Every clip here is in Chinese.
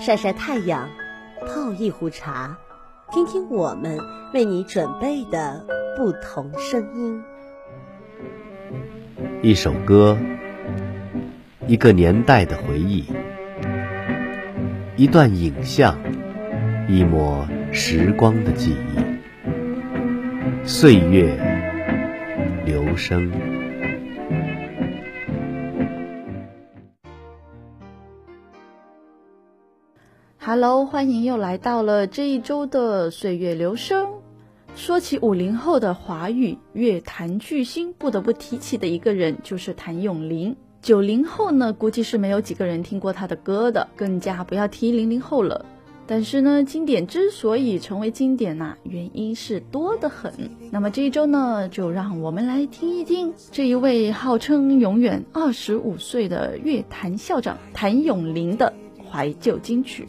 晒晒太阳，泡一壶茶，听听我们为你准备的不同声音。一首歌，一个年代的回忆，一段影像，一抹时光的记忆，岁月流声。Hello，欢迎又来到了这一周的岁月流声。说起五零后的华语乐坛巨星，不得不提起的一个人就是谭咏麟。九零后呢，估计是没有几个人听过他的歌的，更加不要提零零后了。但是呢，经典之所以成为经典呐，原因是多得很。那么这一周呢，就让我们来听一听这一位号称永远二十五岁的乐坛校长谭咏麟的怀旧金曲。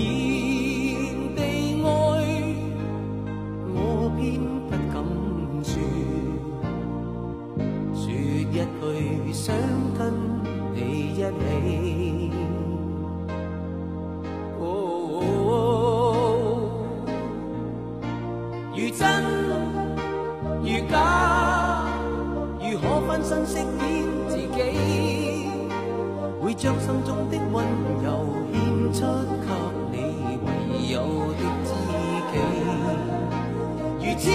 然地爱，我偏不敢说，说一句想跟你一起。哦，如真如假，如可分身饰演自己，会将心中的温柔献出。痴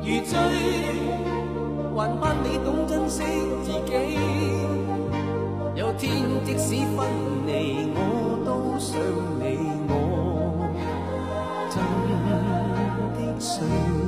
如醉，还盼你懂珍惜自己。有天即使分离，我都想你，我真的想。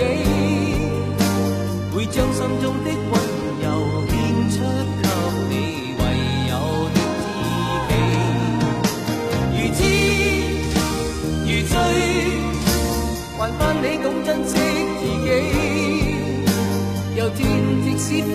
己，会将心中的温柔献出给你唯有的知己。如痴如醉，还盼你懂珍惜自己。又天即使分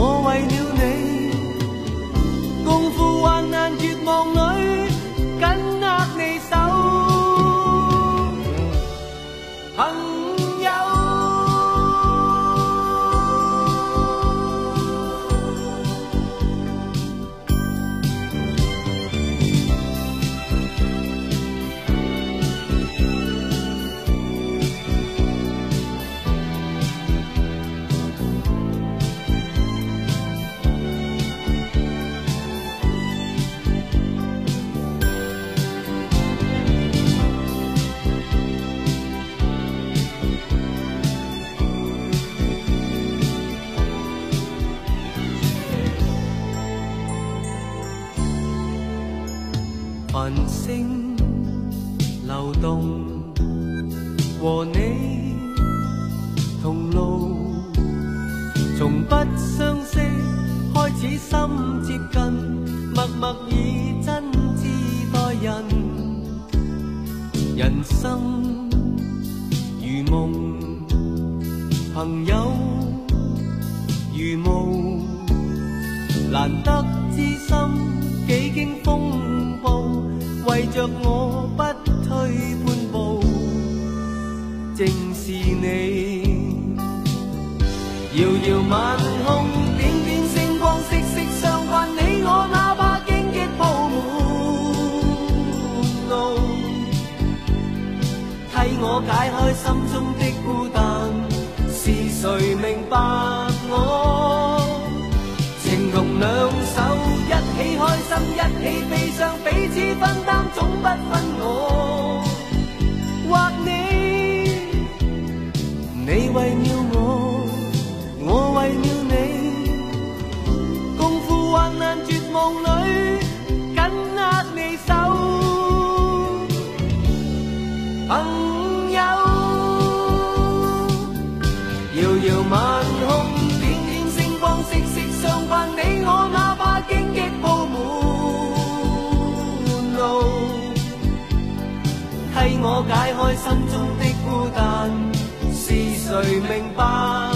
我为了你，共赴患难绝望里，正是你。遥遥晚空，点点星光，息息相关。你我哪怕荆棘铺满路，替我解开心中的孤单。是谁明白我？情同两手，一起开心，一起悲伤，彼此分担，总不分我你为了我，我为了你，共赴患难绝望里，紧握你手，朋友。遥遥晚空，点点星光，息息相关。你我哪怕荆棘铺满路，替我解开心中的孤单。谁明白？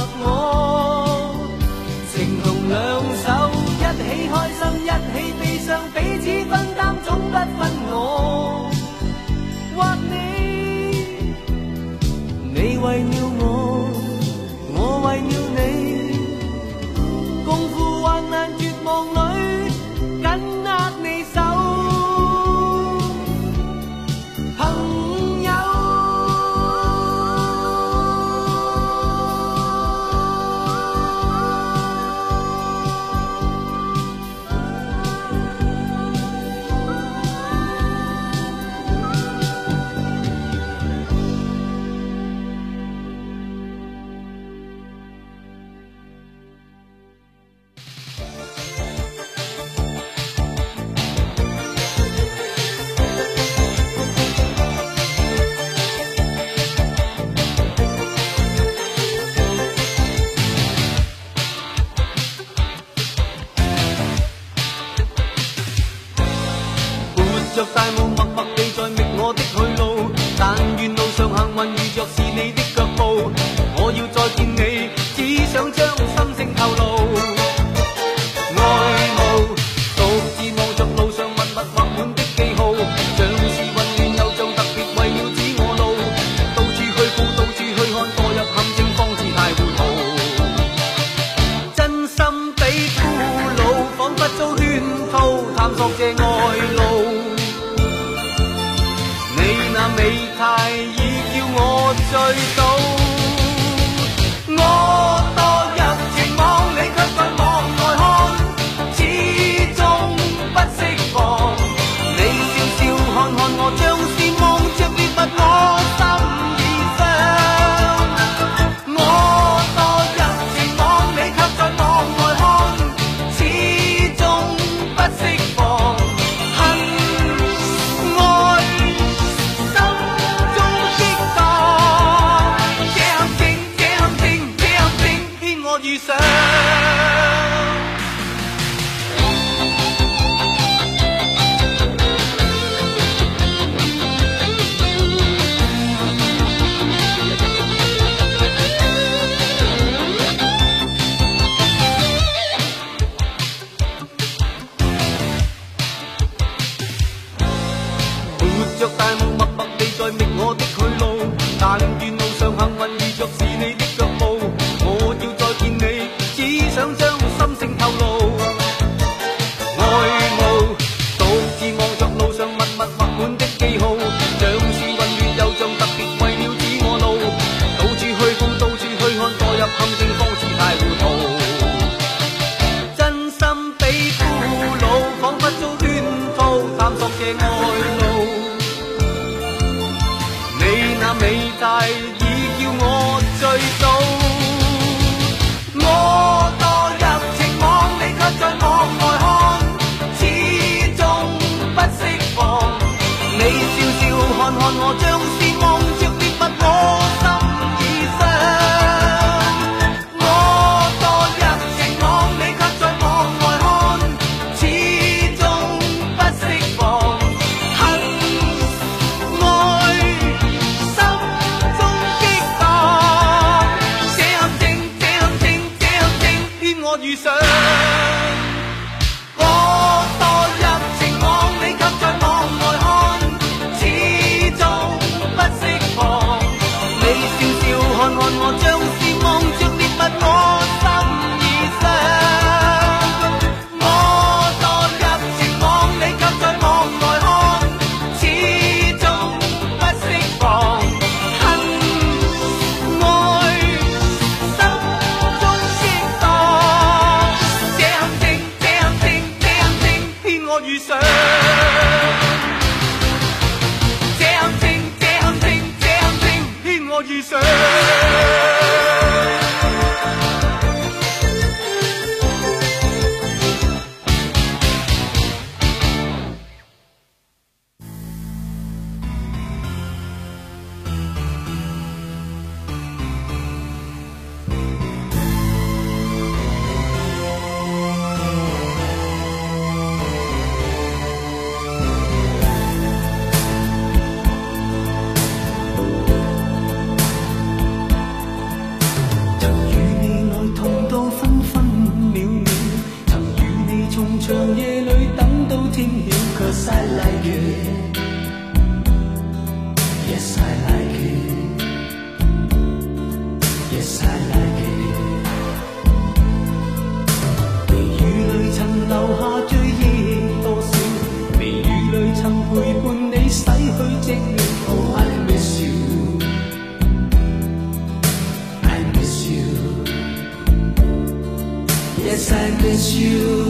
Yes, I miss you.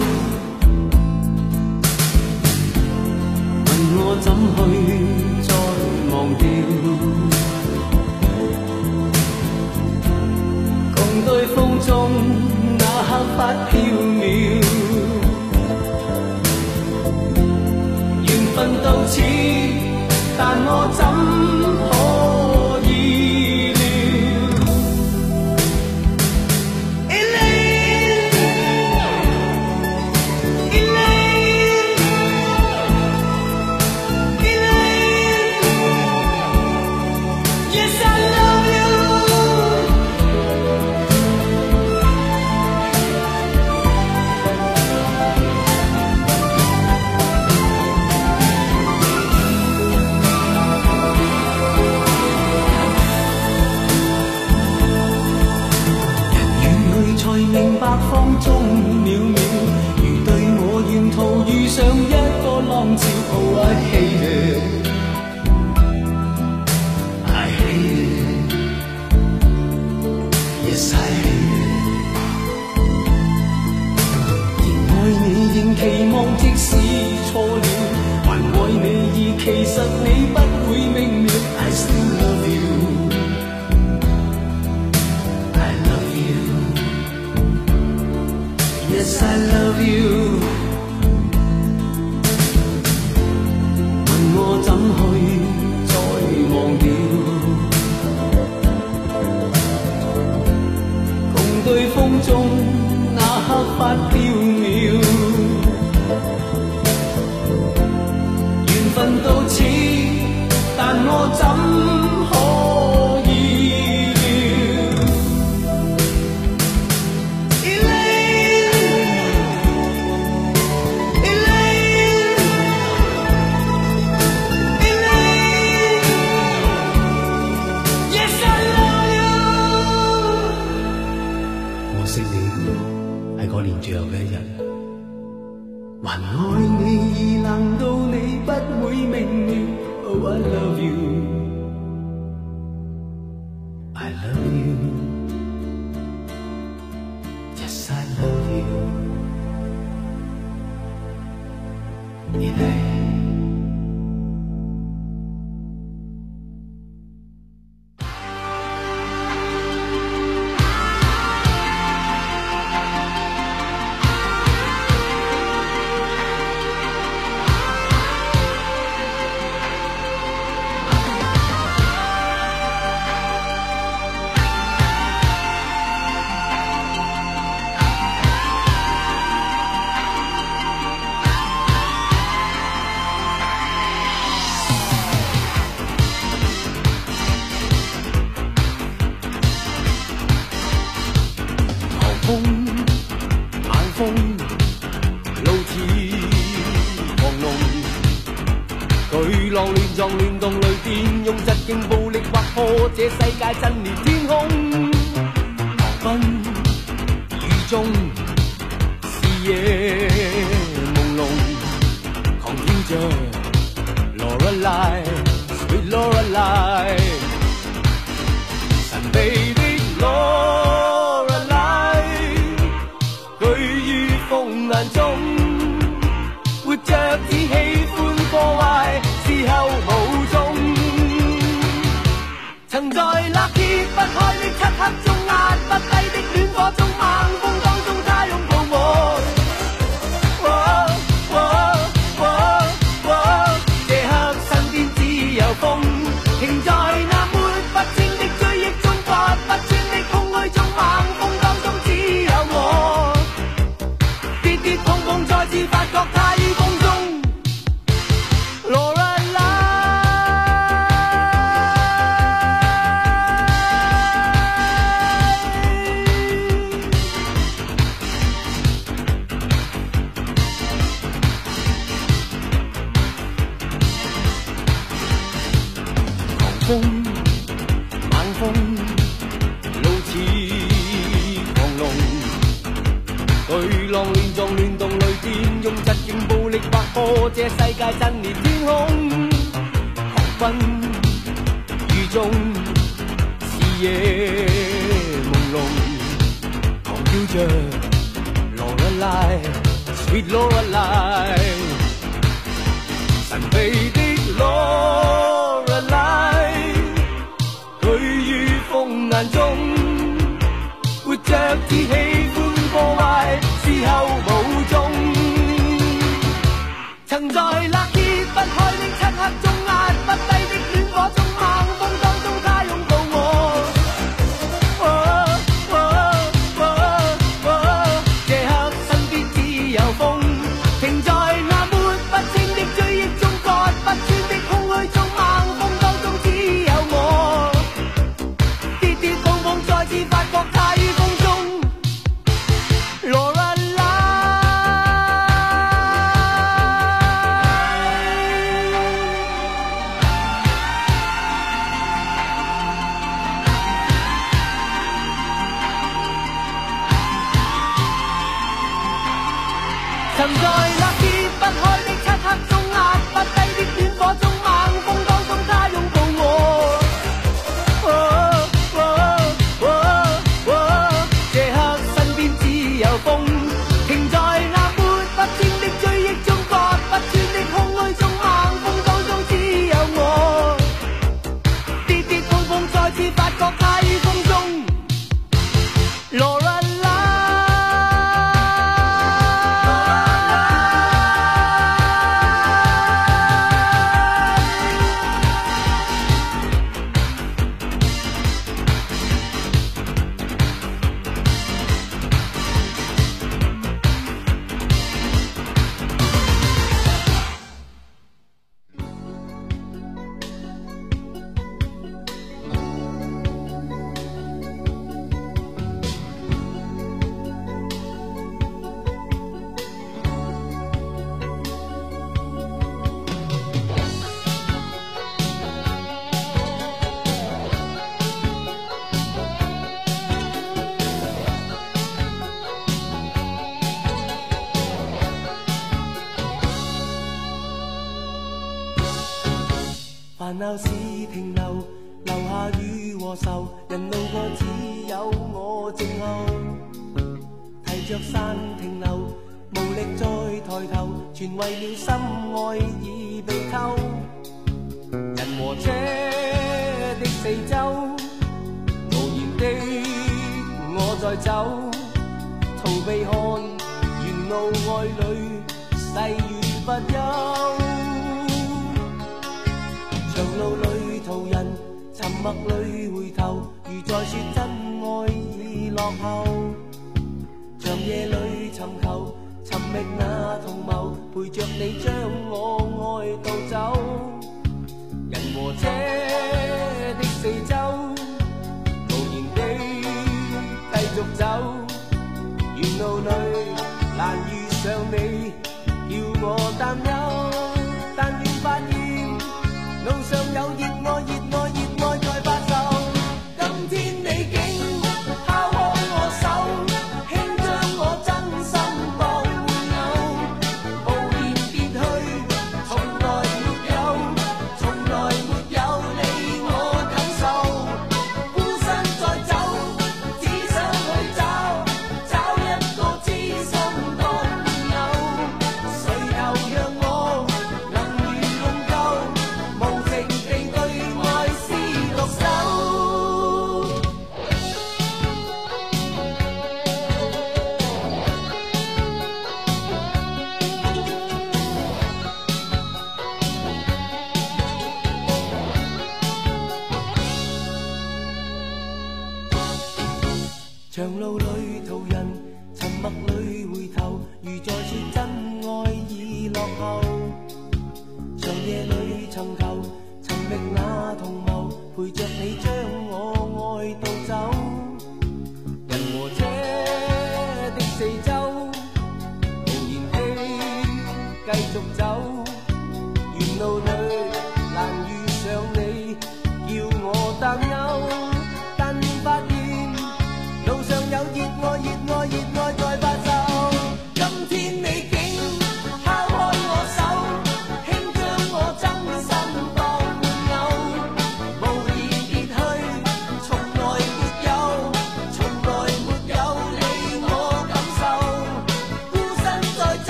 问我怎去再忘掉？共对风中那刻发飘渺，缘分到此，但我怎？风中。活着，志气。巨浪乱撞乱动雷电，用疾劲暴力划破这世界，震裂天空。狂奔雨中，视野朦胧，狂叫着，Lullaby sweet Lullaby，神秘的 Lullaby，巨风眼中，活着只喜欢。后无踪。曾在心爱已被偷，人和车的四周，无言的我在走，逃避看沿路爱侣细语不休。长路里途人沉默里回头，如在说真爱已落后，长夜里寻求。觅那同谋陪着你将我爱盗走。人和车的四周无言地继续走。沿路里难遇上你叫我担忧。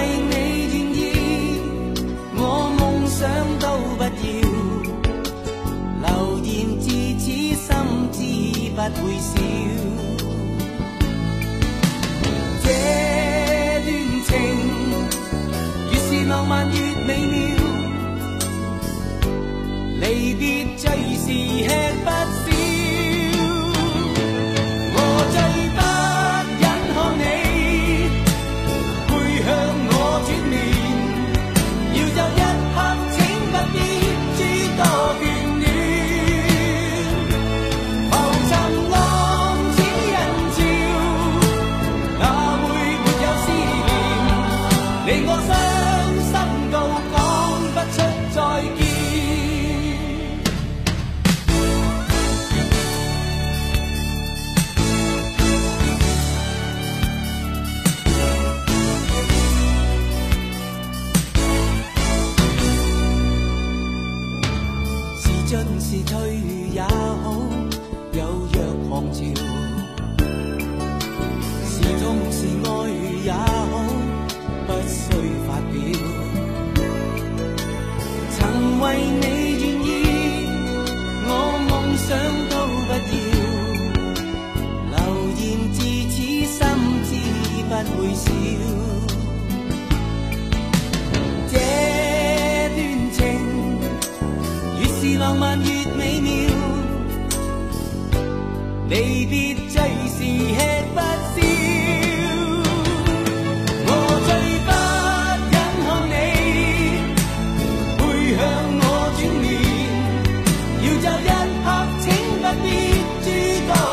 为你愿意，我梦想都不要，流言自此心知不会少。这段情，越是浪漫越美妙，离别最是吃不。知道。